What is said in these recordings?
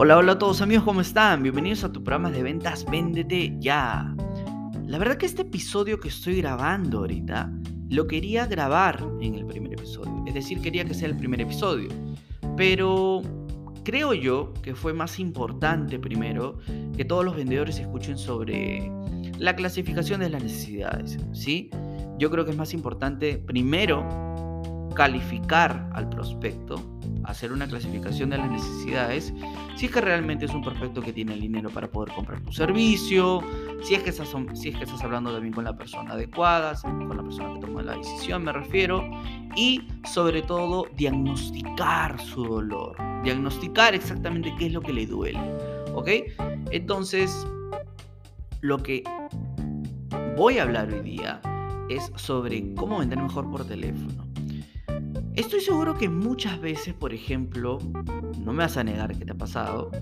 Hola, hola a todos amigos, ¿cómo están? Bienvenidos a tu programa de ventas Véndete Ya. La verdad que este episodio que estoy grabando ahorita lo quería grabar en el primer episodio. Es decir, quería que sea el primer episodio. Pero creo yo que fue más importante primero que todos los vendedores escuchen sobre la clasificación de las necesidades. ¿sí? Yo creo que es más importante primero calificar al prospecto hacer una clasificación de las necesidades, si es que realmente es un prospecto que tiene el dinero para poder comprar tu servicio, si es que estás, si es que estás hablando también con la persona adecuada, con la persona que tomó la decisión, me refiero, y sobre todo diagnosticar su dolor, diagnosticar exactamente qué es lo que le duele, ¿ok? Entonces, lo que voy a hablar hoy día es sobre cómo vender mejor por teléfono. Estoy seguro que muchas veces, por ejemplo, no me vas a negar que te ha pasado.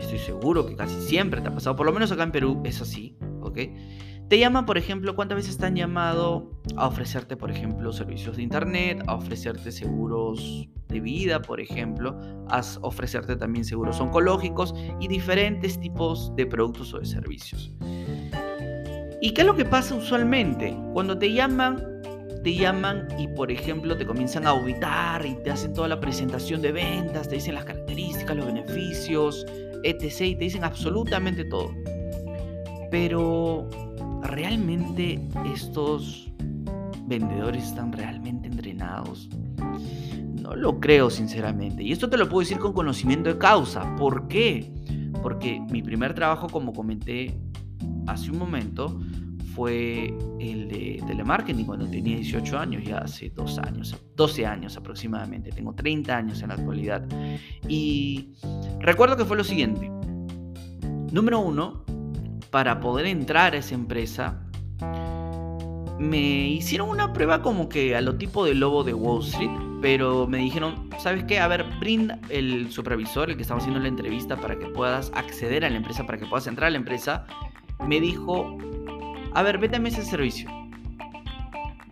Estoy seguro que casi siempre te ha pasado, por lo menos acá en Perú es así, ¿ok? Te llaman, por ejemplo, ¿cuántas veces te han llamado a ofrecerte, por ejemplo, servicios de internet, a ofrecerte seguros de vida, por ejemplo, a ofrecerte también seguros oncológicos y diferentes tipos de productos o de servicios? ¿Y qué es lo que pasa usualmente? Cuando te llaman te llaman y por ejemplo te comienzan a auditar y te hacen toda la presentación de ventas, te dicen las características, los beneficios, etc. Y te dicen absolutamente todo. Pero ¿realmente estos vendedores están realmente entrenados? No lo creo sinceramente. Y esto te lo puedo decir con conocimiento de causa. ¿Por qué? Porque mi primer trabajo, como comenté hace un momento, fue el de telemarketing cuando tenía 18 años, ya hace dos años, 12 años aproximadamente, tengo 30 años en la actualidad. Y recuerdo que fue lo siguiente. Número uno, para poder entrar a esa empresa, me hicieron una prueba como que a lo tipo de lobo de Wall Street, pero me dijeron, ¿sabes qué? A ver, brinda el supervisor, el que estaba haciendo la entrevista para que puedas acceder a la empresa, para que puedas entrar a la empresa, me dijo, a ver, véndeme ese servicio.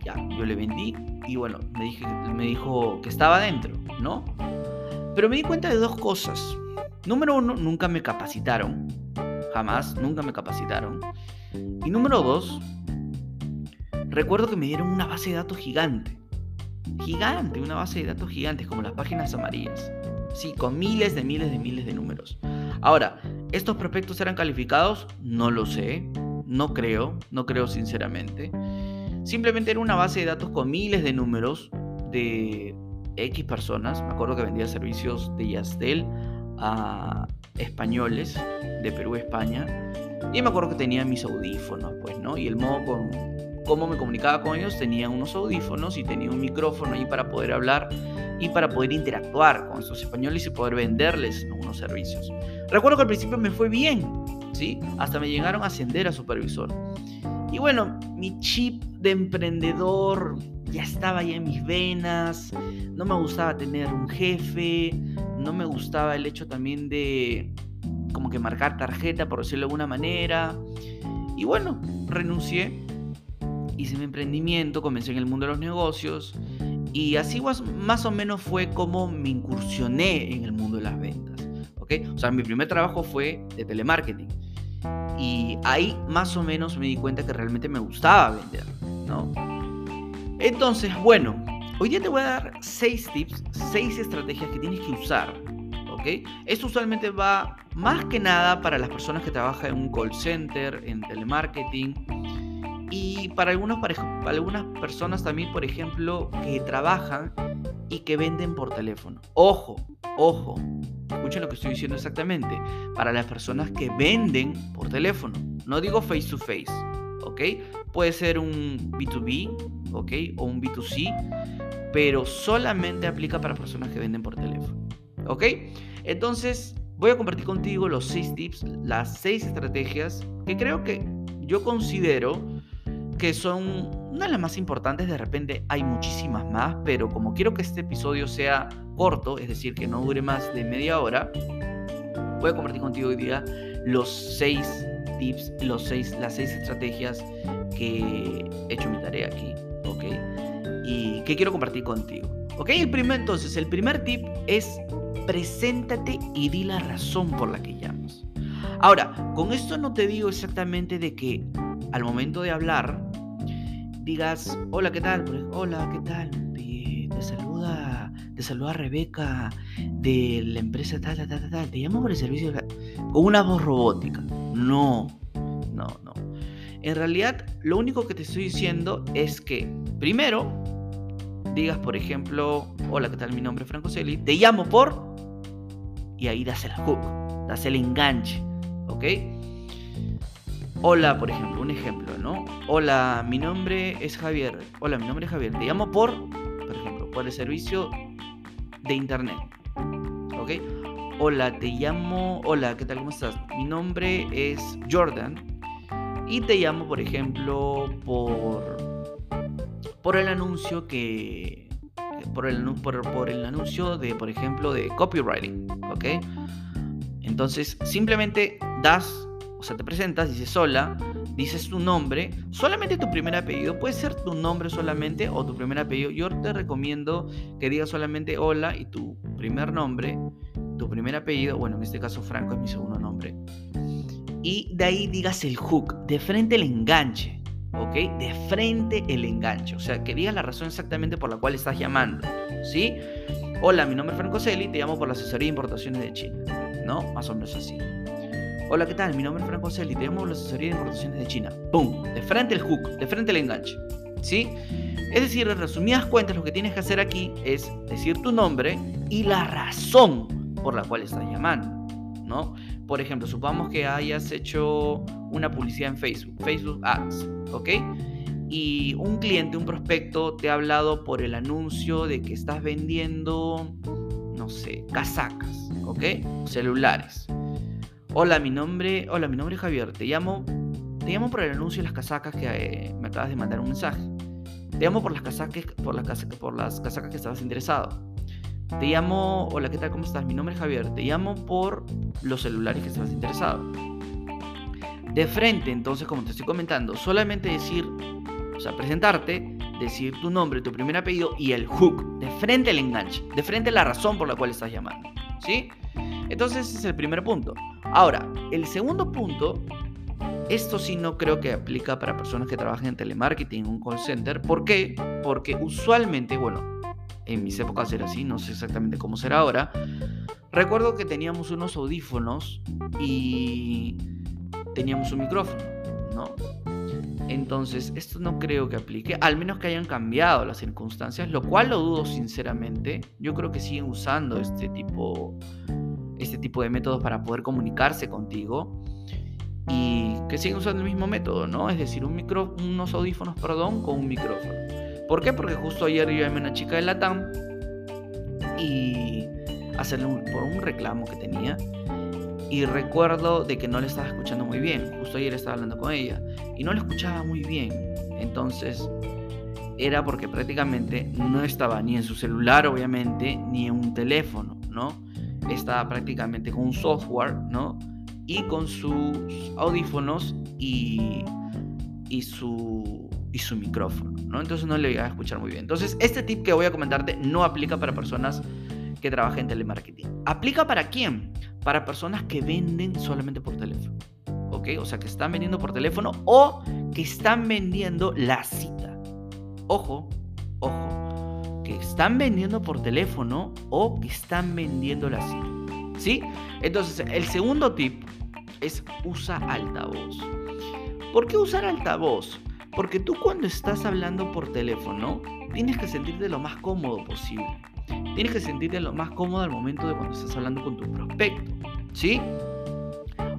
Ya, yo le vendí y bueno, me, dije, dijo que estaba dentro, ¿no? Pero me di cuenta de dos cosas. Número uno, nunca me capacitaron. Jamás, nunca me capacitaron. Y número dos, recuerdo que me dieron una base de datos gigante. Gigante, una base de datos gigantes como las páginas amarillas. Sí, con miles de miles de miles de números. Ahora, ¿estos prospectos eran calificados? No lo sé. No creo, no creo sinceramente. Simplemente era una base de datos con miles de números de X personas. Me acuerdo que vendía servicios de Yastel a españoles de Perú, España. Y me acuerdo que tenía mis audífonos, pues, ¿no? Y el modo con cómo me comunicaba con ellos, tenía unos audífonos y tenía un micrófono ahí para poder hablar y para poder interactuar con esos españoles y poder venderles unos servicios. Recuerdo que al principio me fue bien, ¿sí? Hasta me llegaron a ascender a supervisor. Y bueno, mi chip de emprendedor ya estaba ya en mis venas, no me gustaba tener un jefe, no me gustaba el hecho también de como que marcar tarjeta, por decirlo de alguna manera. Y bueno, renuncié, hice mi emprendimiento, comencé en el mundo de los negocios y así más o menos fue como me incursioné en el mundo de las ventas. ¿ok? O sea, mi primer trabajo fue de telemarketing. Y ahí más o menos me di cuenta que realmente me gustaba vender, ¿no? Entonces, bueno, hoy día te voy a dar seis tips, seis estrategias que tienes que usar, ¿ok? Esto usualmente va más que nada para las personas que trabajan en un call center, en telemarketing, y para, algunos, para algunas personas también, por ejemplo, que trabajan y que venden por teléfono. Ojo, ojo, escuchen lo que estoy diciendo exactamente. Para las personas que venden por teléfono. No digo face to face, ¿ok? Puede ser un B2B, ¿ok? O un B2C, pero solamente aplica para personas que venden por teléfono, ¿ok? Entonces, voy a compartir contigo los seis tips, las seis estrategias que creo que yo considero que son una de las más importantes, de repente hay muchísimas más, pero como quiero que este episodio sea corto, es decir, que no dure más de media hora, voy a compartir contigo hoy día los seis tips, los seis, las seis estrategias que he hecho mi tarea aquí, ¿ok? Y que quiero compartir contigo. ¿Ok? El primer, entonces, el primer tip es preséntate y di la razón por la que llamas. Ahora, con esto no te digo exactamente de que al momento de hablar digas, hola, ¿qué tal? Hola, ¿qué tal? Te, saluda, te saluda Rebeca de la empresa tal, tal, tal, tal. Te llamo por el servicio con una voz robótica. No, no, no. En realidad, lo único que te estoy diciendo es que, primero, digas, por ejemplo, hola, ¿qué tal? Mi nombre es Franco Celi, te llamo por... Y ahí das el hook, das el enganche, ¿ok? Hola, por ejemplo, un ejemplo. Hola, mi nombre es Javier. Hola, mi nombre es Javier. Te llamo por, por ejemplo, por el servicio de internet. ¿Ok? Hola, te llamo... Hola, ¿qué tal? ¿Cómo estás? Mi nombre es Jordan. Y te llamo, por ejemplo, por... Por el anuncio que... Por el, por, por el anuncio de, por ejemplo, de copywriting. ¿Ok? Entonces, simplemente das o sea, te presentas, dices hola, dices tu nombre, solamente tu primer apellido, puede ser tu nombre solamente o tu primer apellido. Yo te recomiendo que digas solamente hola y tu primer nombre, tu primer apellido, bueno, en este caso Franco es mi segundo nombre. Y de ahí digas el hook, de frente el enganche, ¿ok? De frente el enganche, o sea, que digas la razón exactamente por la cual estás llamando, ¿sí? Hola, mi nombre es Franco Celi, te llamo por la asesoría de importaciones de China, ¿no? Más o menos así. Hola, ¿qué tal? Mi nombre es Franco Celi, tenemos la asesoría de importaciones de China. ¡Pum! De frente el hook, de frente el enganche. ¿Sí? Es decir, en resumidas cuentas, lo que tienes que hacer aquí es decir tu nombre y la razón por la cual estás llamando. ¿No? Por ejemplo, supongamos que hayas hecho una publicidad en Facebook, Facebook Ads, ¿ok? Y un cliente, un prospecto, te ha hablado por el anuncio de que estás vendiendo, no sé, casacas, ¿ok? Celulares. Hola, mi nombre, hola, mi nombre es Javier. Te llamo, te llamo por el anuncio de las casacas que eh, me acabas de mandar un mensaje. Te llamo por las casacas, por las, casacas, por las casacas que estabas interesado. Te llamo, hola, ¿qué tal? ¿Cómo estás? Mi nombre es Javier. Te llamo por los celulares que estabas interesado. De frente, entonces, como te estoy comentando, solamente decir, o sea, presentarte, decir tu nombre, tu primer apellido y el hook. De frente el enganche. De frente la razón por la cual estás llamando. ¿Sí? Entonces ese es el primer punto. Ahora, el segundo punto, esto sí no creo que aplica para personas que trabajan en telemarketing, un call center. ¿Por qué? Porque usualmente, bueno, en mis épocas era así, no sé exactamente cómo será ahora. Recuerdo que teníamos unos audífonos y teníamos un micrófono, ¿no? Entonces, esto no creo que aplique, al menos que hayan cambiado las circunstancias, lo cual lo dudo sinceramente. Yo creo que siguen usando este tipo este tipo de métodos para poder comunicarse contigo y que siguen usando el mismo método, ¿no? Es decir, un micro, unos audífonos, perdón, con un micrófono. ¿Por qué? Porque justo ayer yo llamé a una chica de Latam y hacerle por un reclamo que tenía y recuerdo de que no le estaba escuchando muy bien. Justo ayer estaba hablando con ella y no le escuchaba muy bien. Entonces era porque prácticamente no estaba ni en su celular, obviamente, ni en un teléfono, ¿no? Está prácticamente con un software, ¿no? Y con sus audífonos y, y, su, y su micrófono, ¿no? Entonces no le iba a escuchar muy bien. Entonces, este tip que voy a comentarte no aplica para personas que trabajen en telemarketing. ¿Aplica para quién? Para personas que venden solamente por teléfono. ¿Ok? O sea, que están vendiendo por teléfono o que están vendiendo la cita. Ojo, están vendiendo por teléfono o que están vendiendo la cita. ¿Sí? Entonces, el segundo tip es usa altavoz. ¿Por qué usar altavoz? Porque tú cuando estás hablando por teléfono, tienes que sentirte lo más cómodo posible. Tienes que sentirte lo más cómodo al momento de cuando estás hablando con tu prospecto. ¿Sí?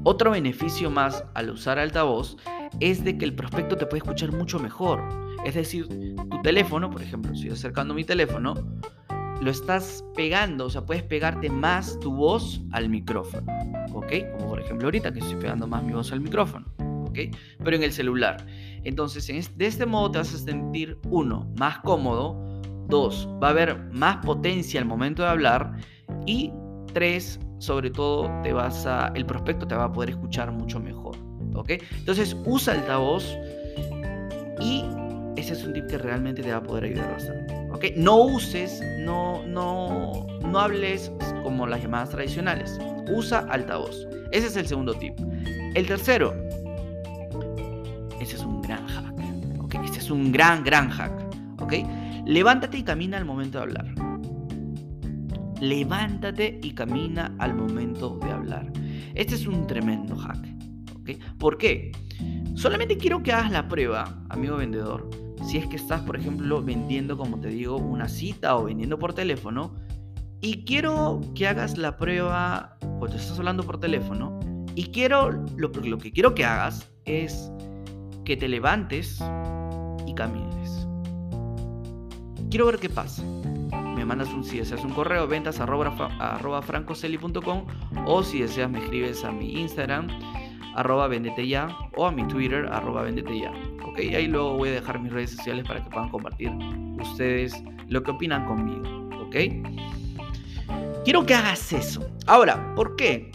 Otro beneficio más al usar altavoz es de que el prospecto te puede escuchar mucho mejor. Es decir, tu teléfono, por ejemplo, estoy acercando mi teléfono, lo estás pegando, o sea, puedes pegarte más tu voz al micrófono, ¿ok? Como por ejemplo ahorita que estoy pegando más mi voz al micrófono, ¿ok? Pero en el celular. Entonces, de este modo te vas a sentir, uno, más cómodo, dos, va a haber más potencia al momento de hablar y tres, sobre todo, te vas a, el prospecto te va a poder escuchar mucho mejor, ¿ok? Entonces, usa altavoz y ese es un tip que realmente te va a poder ayudar bastante. ¿Ok? No uses, no, no, no hables como las llamadas tradicionales. Usa altavoz. Ese es el segundo tip. El tercero, ese es un gran hack. ¿ok? Este es un gran, gran hack. ¿ok? Levántate y camina al momento de hablar. Levántate y camina al momento de hablar. Este es un tremendo hack. ¿ok? ¿Por qué? Solamente quiero que hagas la prueba, amigo vendedor. Si es que estás, por ejemplo, vendiendo, como te digo, una cita o vendiendo por teléfono. Y quiero que hagas la prueba cuando estás hablando por teléfono. Y quiero, lo, que quiero que hagas es que te levantes y camines. Quiero ver qué pasa. Me mandas un, si deseas un correo, ventas arroba, francoseli.com o si deseas me escribes a mi Instagram arroba vendete ya o a mi Twitter arroba vendete ya. Ok, ahí luego voy a dejar mis redes sociales para que puedan compartir ustedes lo que opinan conmigo. Ok. Quiero que hagas eso. Ahora, ¿por qué?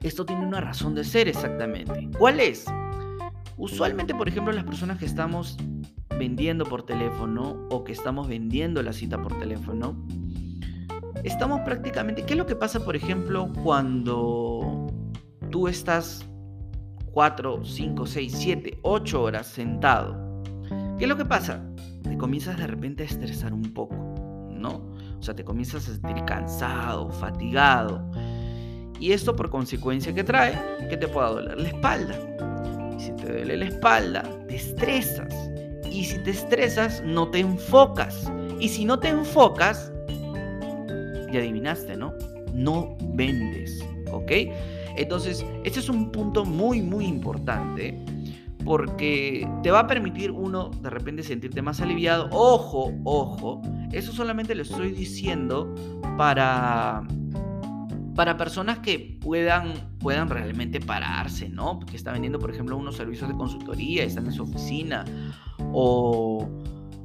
Esto tiene una razón de ser exactamente. ¿Cuál es? Usualmente, por ejemplo, las personas que estamos vendiendo por teléfono o que estamos vendiendo la cita por teléfono, estamos prácticamente... ¿Qué es lo que pasa, por ejemplo, cuando tú estás 4, 5, 6, 7, 8 horas sentado? ¿Qué es lo que pasa? Te comienzas de repente a estresar un poco, ¿no? O sea, te comienzas a sentir cansado, fatigado. Y esto por consecuencia que trae que te pueda doler la espalda si te duele la espalda, te estresas. Y si te estresas, no te enfocas. Y si no te enfocas, ya adivinaste, ¿no? No vendes, ¿ok? Entonces, este es un punto muy, muy importante porque te va a permitir uno de repente sentirte más aliviado. Ojo, ojo, eso solamente lo estoy diciendo para para personas que puedan, puedan realmente pararse, ¿no? Que está vendiendo, por ejemplo, unos servicios de consultoría, están en su oficina, o,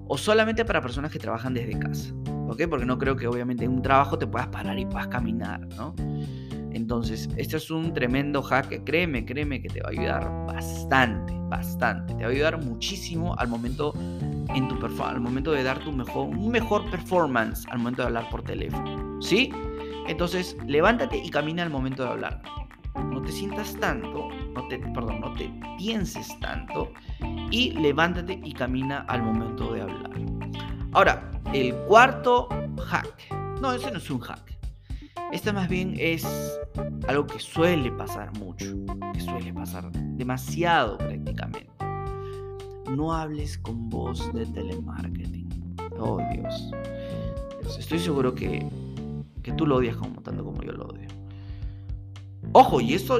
o solamente para personas que trabajan desde casa, ¿ok? Porque no creo que obviamente en un trabajo te puedas parar y puedas caminar, ¿no? Entonces, este es un tremendo hack, créeme, créeme que te va a ayudar bastante, bastante. Te va a ayudar muchísimo al momento, en tu al momento de dar tu mejor, mejor performance al momento de hablar por teléfono, ¿sí? Entonces, levántate y camina al momento de hablar. No te sientas tanto, no te, perdón, no te pienses tanto y levántate y camina al momento de hablar. Ahora, el cuarto hack. No, ese no es un hack. Este más bien es algo que suele pasar mucho, que suele pasar demasiado prácticamente. No hables con voz de telemarketing. Oh Dios. Estoy seguro que que tú lo odias como tanto como yo lo odio. Ojo, y esto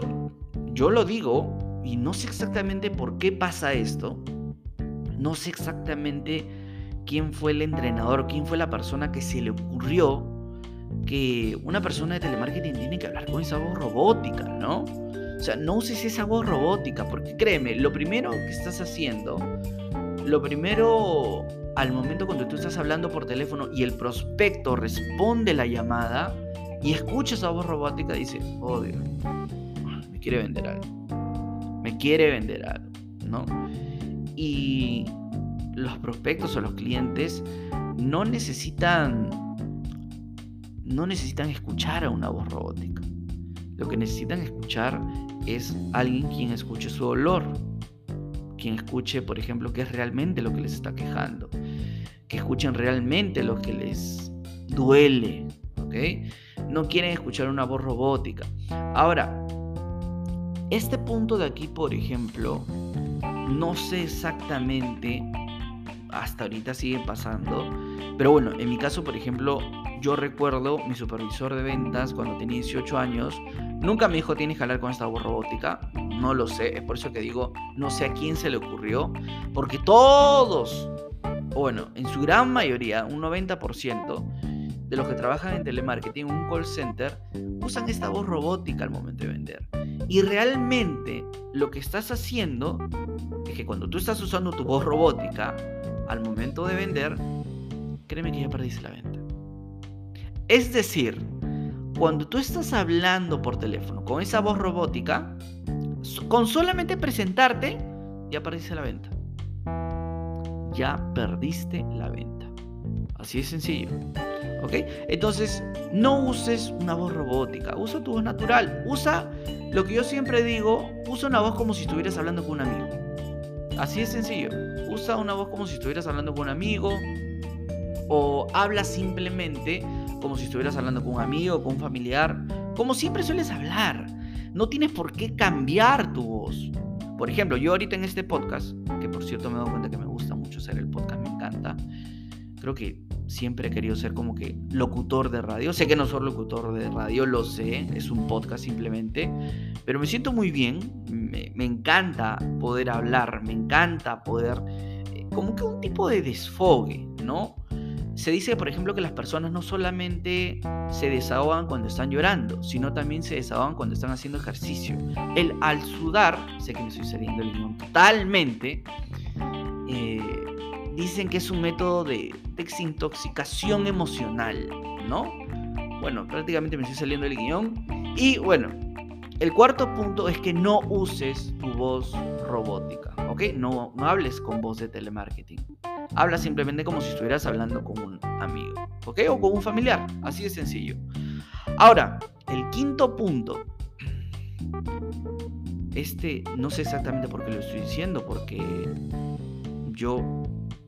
yo lo digo y no sé exactamente por qué pasa esto. No sé exactamente quién fue el entrenador, quién fue la persona que se le ocurrió que una persona de telemarketing tiene que hablar con esa voz robótica, ¿no? O sea, no uses esa voz robótica, porque créeme, lo primero que estás haciendo, lo primero al momento cuando tú estás hablando por teléfono y el prospecto responde la llamada y escucha esa voz robótica, dice, oh Dios, me quiere vender algo. Me quiere vender algo, ¿no? Y los prospectos o los clientes no necesitan no necesitan escuchar a una voz robótica. Lo que necesitan escuchar es alguien quien escuche su olor, quien escuche, por ejemplo, qué es realmente lo que les está quejando, que escuchen realmente lo que les duele, ¿ok? No quieren escuchar una voz robótica. Ahora, este punto de aquí, por ejemplo, no sé exactamente, hasta ahorita sigue pasando, pero bueno, en mi caso, por ejemplo, yo recuerdo mi supervisor de ventas cuando tenía 18 años, nunca me dijo tienes que hablar con esta voz robótica, no lo sé, es por eso que digo, no sé a quién se le ocurrió, porque todos, bueno, en su gran mayoría, un 90% de los que trabajan en telemarketing, un call center, usan esta voz robótica al momento de vender. Y realmente lo que estás haciendo es que cuando tú estás usando tu voz robótica al momento de vender, créeme que ya perdiste la venta. Es decir, cuando tú estás hablando por teléfono con esa voz robótica, con solamente presentarte, ya perdiste la venta. Ya perdiste la venta. Así de sencillo. ¿Ok? Entonces, no uses una voz robótica, usa tu voz natural. Usa lo que yo siempre digo, usa una voz como si estuvieras hablando con un amigo. Así de sencillo. Usa una voz como si estuvieras hablando con un amigo. O habla simplemente como si estuvieras hablando con un amigo, con un familiar. Como siempre sueles hablar. No tienes por qué cambiar tu voz. Por ejemplo, yo ahorita en este podcast, que por cierto me he cuenta que me gusta mucho hacer el podcast, me encanta. Creo que siempre he querido ser como que locutor de radio. Sé que no soy locutor de radio, lo sé, es un podcast simplemente, pero me siento muy bien, me, encanta poder hablar, me encanta poder, eh, como que un tipo de desfogue, ¿no? Se dice, por ejemplo, que las personas no solamente se desahogan cuando están llorando, sino también se desahogan cuando están haciendo ejercicio. El al sudar, sé que me estoy saliendo el guion totalmente, eh, dicen que es un método de desintoxicación emocional, ¿no? Bueno, prácticamente me estoy saliendo del guion. Y bueno, el cuarto punto es que no uses tu voz robótica, ¿ok? No, no hables con voz de telemarketing. Habla simplemente como si estuvieras hablando con un amigo, ¿ok? O con un familiar, así de sencillo. Ahora, el quinto punto. Este no sé exactamente por qué lo estoy diciendo, porque yo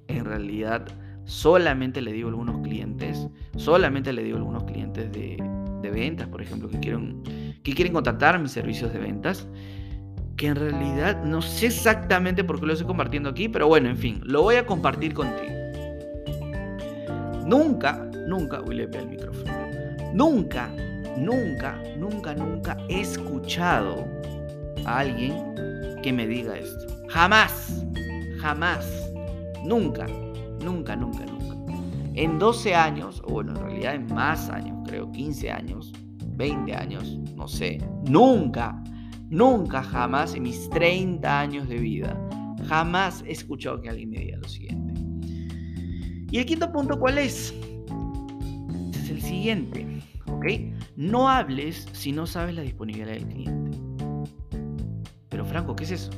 en realidad solamente le digo a algunos clientes, solamente le digo a algunos clientes de, ventas, por ejemplo, que quieren, que quieren contratar mis servicios de ventas, que en realidad no sé exactamente por qué lo estoy compartiendo aquí, pero bueno, en fin, lo voy a compartir contigo. Nunca, nunca, uy, le el micrófono, nunca, nunca, nunca, nunca he escuchado a alguien que me diga esto. Jamás, jamás Nunca, nunca, nunca, nunca. En 12 años, o bueno, en realidad en más años, creo, 15 años, 20 años, no sé, nunca, nunca jamás en mis 30 años de vida, jamás he escuchado que alguien me diga lo siguiente. Y el quinto punto, ¿cuál es? Es el siguiente, ¿ok? No hables si no sabes la disponibilidad del cliente. Pero Franco, ¿qué es eso?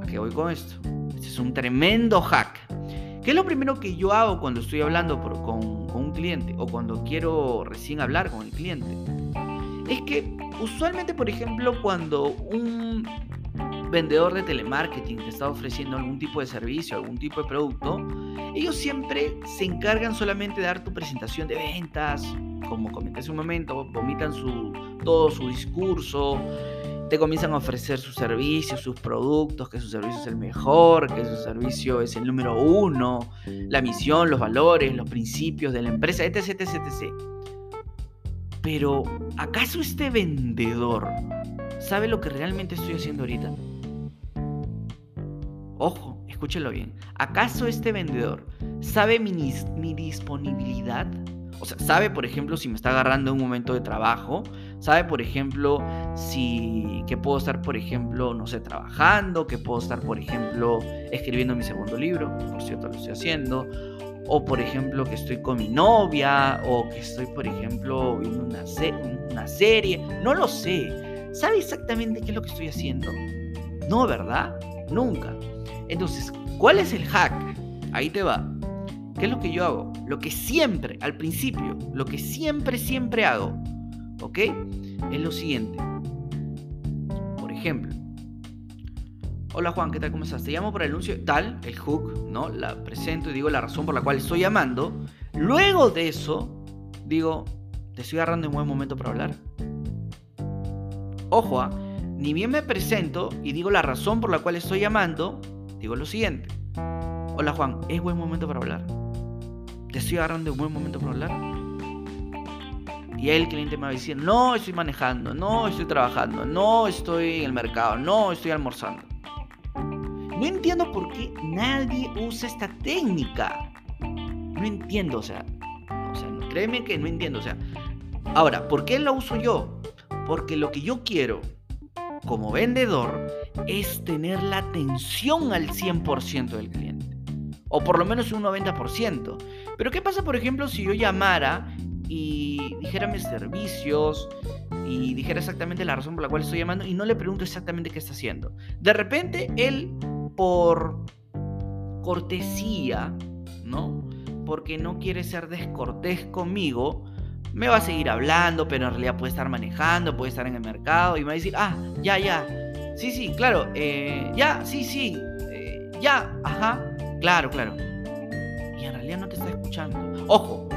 ¿A qué voy con esto? Este es un tremendo hack. ¿Qué es lo primero que yo hago cuando estoy hablando con, un cliente o cuando quiero recién hablar con el cliente? Es que usualmente, por ejemplo, cuando un vendedor de telemarketing te está ofreciendo algún tipo de servicio, algún tipo de producto, ellos siempre se encargan solamente de dar tu presentación de ventas, como comenté hace un momento, vomitan todo su discurso, te comienzan a ofrecer sus servicios, sus productos, que su servicio es el mejor, que su servicio es el número uno, la misión, los valores, los principios de la empresa, etc, etc, etc. Pero, ¿acaso este vendedor sabe lo que realmente estoy haciendo ahorita? Ojo, escúchelo bien. ¿Acaso este vendedor sabe mi, mi disponibilidad? O sea, sabe, por ejemplo, si me está agarrando un momento de trabajo, sabe, por ejemplo, si que puedo estar, por ejemplo, no sé, trabajando, que puedo estar, por ejemplo, escribiendo mi segundo libro, por cierto lo estoy haciendo, o por ejemplo, que estoy con mi novia, o que estoy, por ejemplo, viendo una, serie, no lo sé. ¿Sabe exactamente qué es lo que estoy haciendo? No, ¿verdad? Nunca. Entonces, ¿cuál es el hack? Ahí te va. ¿Qué es lo que yo hago? Lo que siempre, al principio, lo que siempre, siempre hago, ¿ok? Es lo siguiente. Por ejemplo, hola Juan, ¿qué tal? ¿Cómo estás? Te llamo por el anuncio tal, el hook, ¿no? La presento y digo la razón por la cual estoy llamando. Luego de eso, digo, te estoy agarrando en buen momento para hablar. Ojo, ¿ah? ni bien me presento y digo la razón por la cual estoy llamando, digo lo siguiente. Hola Juan, ¿es buen momento para hablar? te estoy agarrando un buen momento para hablar. Y el cliente me va a no estoy manejando, no estoy trabajando, no estoy en el mercado, no estoy almorzando. No entiendo por qué nadie usa esta técnica. No entiendo, o sea, o sea, créeme que no entiendo, o sea. Ahora, ¿por qué la uso yo? Porque lo que yo quiero como vendedor es tener la atención al 100% del cliente. O por lo menos un 90%. Pero ¿qué pasa, por ejemplo, si yo llamara y dijera mis servicios y dijera exactamente la razón por la cual estoy llamando y no le pregunto exactamente qué está haciendo? De repente, él, por cortesía, ¿no? porque no quiere ser descortés conmigo, me va a seguir hablando, pero en realidad puede estar manejando, puede estar en el mercado y me va a decir, ah, ya, ya, sí, sí, claro, eh, ya, sí, sí, eh, ya, ajá, claro, claro. Y en realidad no te está escuchando. Ojo,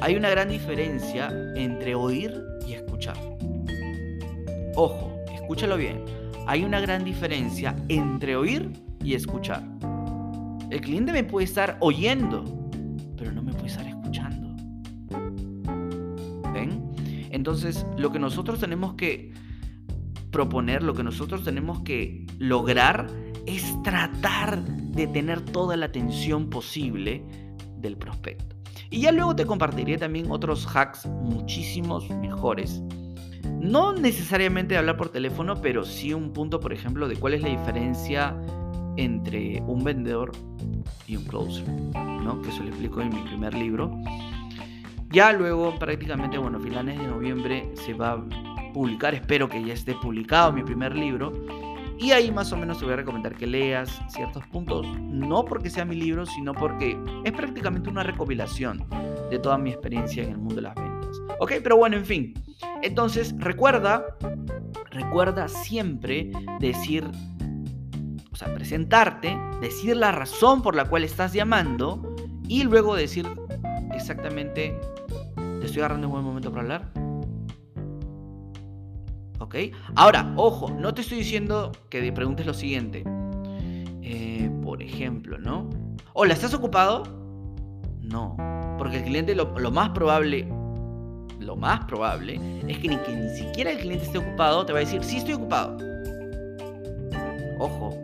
hay una gran diferencia entre oír y escuchar. Ojo, escúchalo bien. Hay una gran diferencia entre oír y escuchar. El cliente me puede estar oyendo, pero no me puede estar escuchando. ¿Ven? Entonces, lo que nosotros tenemos que proponer, lo que nosotros tenemos que lograr es tratar de tener toda la atención posible del prospecto. Y ya luego te compartiré también otros hacks muchísimos mejores. No necesariamente hablar por teléfono, pero sí un punto, por ejemplo, de cuál es la diferencia entre un vendedor y un closer, ¿no? Que eso lo explico en mi primer libro. Ya luego, prácticamente, bueno, finales de noviembre se va a publicar, espero que ya esté publicado mi primer libro. Y ahí más o menos te voy a recomendar que leas ciertos puntos, no porque sea mi libro, sino porque es prácticamente una recopilación de toda mi experiencia en el mundo de las ventas. Ok, pero bueno, en fin. Entonces, recuerda, recuerda siempre decir, sea, presentarte, decir la razón por la cual estás llamando y luego decir exactamente, te estoy agarrando un buen momento para hablar Ahora, ojo, no te estoy diciendo que preguntes lo siguiente. Eh, por ejemplo, ¿no? Hola, ¿estás ocupado? No, porque el cliente lo, más probable, lo más probable es que ni, que ni siquiera el cliente esté ocupado, te va a decir, sí estoy ocupado. Ojo,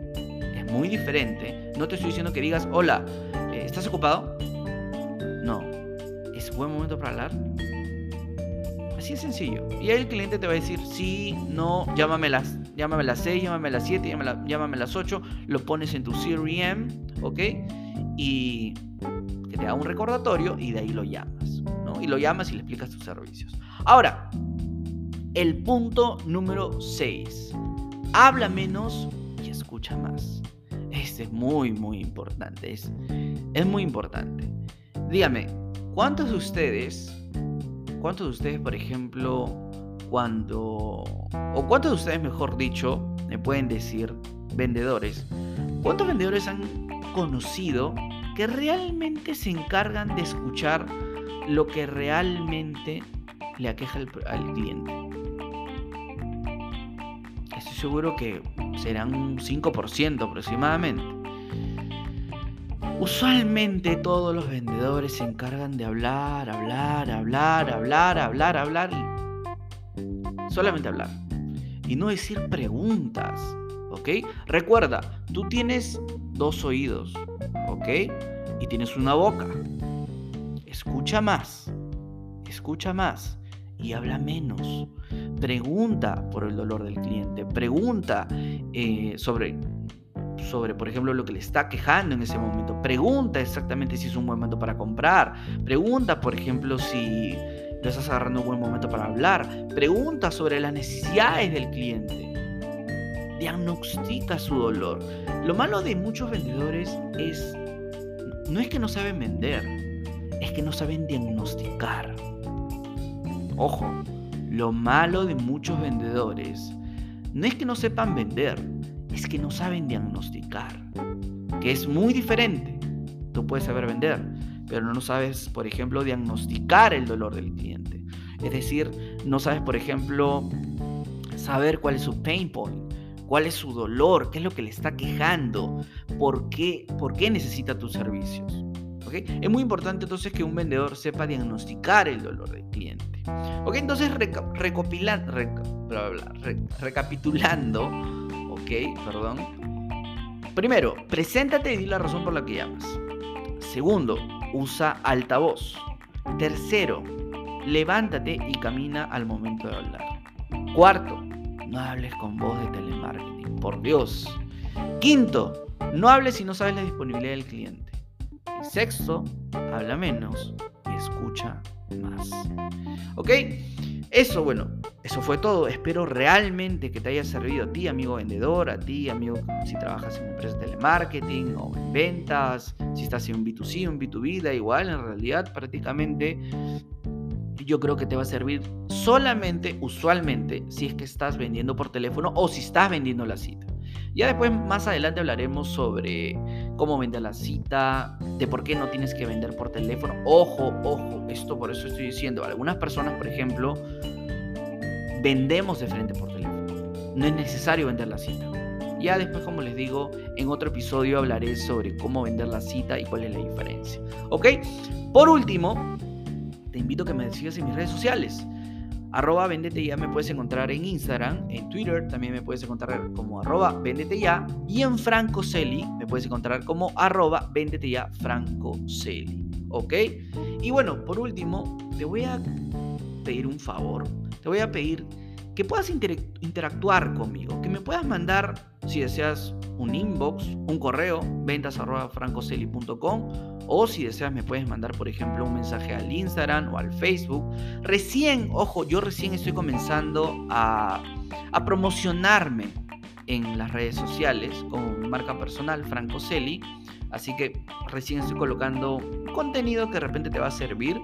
muy diferente. No te estoy diciendo que digas, hola, eh, ¿estás ocupado? No. ¿Es buen momento para hablar? Así es sencillo. Y ahí el cliente te va a decir, sí, no, llámame las, llámame las 6, llámame las 7, llámame, las 8, lo pones en tu CRM, ¿ok? Y te haga un recordatorio y de ahí lo llamas, ¿no? Y lo llamas y le explicas tus servicios. Ahora, el punto número 6. Habla menos y escucha más. Este es muy, muy importante. Es, es muy importante. Dígame, ¿cuántos de ustedes ¿Cuántos de ustedes, por ejemplo, cuando, o cuántos de ustedes, mejor dicho, me pueden decir, vendedores, cuántos vendedores han conocido que realmente se encargan de escuchar lo que realmente le aqueja al, cliente? Seguro que serán un 5% aproximadamente. Usualmente todos los vendedores se encargan de hablar, hablar, hablar, hablar, hablar, hablar solamente hablar. Y no decir preguntas, ¿ok? Recuerda, tú tienes dos oídos, ¿ok? Y tienes una boca. Escucha más, escucha más y habla menos. Pregunta por el dolor del cliente, pregunta eh, sobre sobre, por ejemplo, lo que le está quejando en ese momento. Pregunta exactamente si es un buen momento para comprar. Pregunta, por ejemplo, si lo estás agarrando un buen momento para hablar. Pregunta sobre las necesidades del cliente. Diagnostica su dolor. Lo malo de muchos vendedores es, no es que no saben vender, es que no saben diagnosticar. Ojo, lo malo de muchos vendedores no es que no sepan vender, es que no saben diagnosticar, que es muy diferente. Tú puedes saber vender, pero no sabes, por ejemplo, diagnosticar el dolor del cliente. Es decir, no sabes, por ejemplo, saber cuál es su pain point, cuál es su dolor, qué es lo que le está quejando, por qué, por qué necesita tus servicios. Es muy importante entonces que un vendedor sepa diagnosticar el dolor del cliente. ¿Okay? Entonces, recopilando, recapitulando, ok, perdón. Primero, preséntate y di la razón por la que llamas. Segundo, usa altavoz. Tercero, levántate y camina al momento de hablar. Cuarto, no hables con voz de telemarketing, por Dios. Quinto, no hables si no sabes la disponibilidad del cliente. Sexto, habla menos y escucha más. ¿Ok? Eso, bueno, eso fue todo. Espero realmente que te haya servido a ti, amigo vendedor, a ti, amigo, si trabajas en empresas de telemarketing o en ventas, si estás en un B2C, un B2B, da igual, en realidad prácticamente yo creo que te va a servir solamente, usualmente, si es que estás vendiendo por teléfono o si estás vendiendo la cita. Ya después, más adelante, hablaremos sobre cómo vender la cita, de por qué no tienes que vender por teléfono. Ojo, ojo, esto por eso estoy diciendo. Algunas personas, por ejemplo, vendemos de frente por teléfono. No es necesario vender la cita. Ya después, como les digo, en otro episodio hablaré sobre cómo vender la cita y cuál es la diferencia. ¿Ok? Por último, te invito a que me sigas en mis redes sociales. Arroba Vendete Ya me puedes encontrar en Instagram, en Twitter también me puedes encontrar como arroba Vendete Ya y en Franco Celi me puedes encontrar como arroba Vendete Ya Franco Celi. ¿Ok? Y bueno, por último, te voy a pedir un favor. Te voy a pedir que puedas interactuar conmigo, que me puedas mandar, si deseas, un inbox, un correo, ventas o si deseas me puedes mandar, por ejemplo, un mensaje al Instagram o al Facebook. Recién, ojo, yo recién estoy comenzando a, a promocionarme en las redes sociales con marca personal, Franco Celi. Así que recién estoy colocando contenido que de repente te va a servir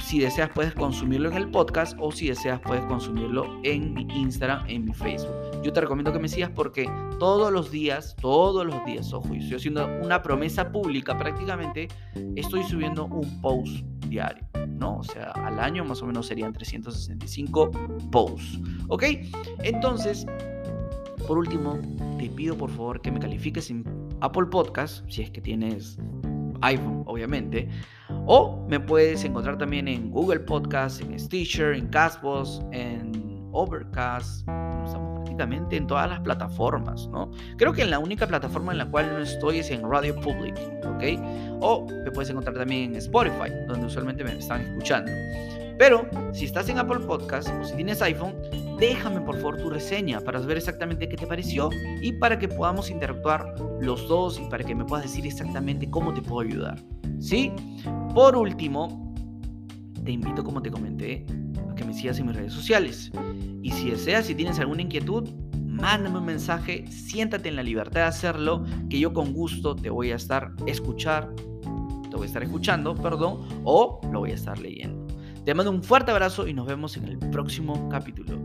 si deseas puedes consumirlo en el podcast o si deseas puedes consumirlo en mi Instagram, en mi Facebook. Yo te recomiendo que me sigas porque todos los días, todos los días, ojo, y estoy haciendo una promesa pública prácticamente, estoy subiendo un post diario, ¿no? O sea, al año más o menos serían 365 posts, ¿ok? Entonces, por último, te pido por favor que me califiques en Apple Podcast, si es que tienes iPhone, obviamente. O me puedes encontrar también en Google Podcast, en Stitcher, en Castbox, en Overcast. Estamos prácticamente en todas las plataformas, ¿no? Creo que la única plataforma en la cual no estoy es en Radio Public, ¿ok? O me puedes encontrar también en Spotify, donde usualmente me están escuchando. Pero si estás en Apple Podcast o si tienes iPhone, déjame por favor tu reseña para saber exactamente qué te pareció y para que podamos interactuar los dos y para que me puedas decir exactamente cómo te puedo ayudar. ¿Sí? Por último, te invito, como te comenté, a que me sigas en mis redes sociales. Y si deseas, si tienes alguna inquietud, mándame un mensaje, siéntate en la libertad de hacerlo, que yo con gusto te voy a estar escuchar, te voy a estar escuchando, perdón, o lo voy a estar leyendo. Te mando un fuerte abrazo y nos vemos en el próximo capítulo.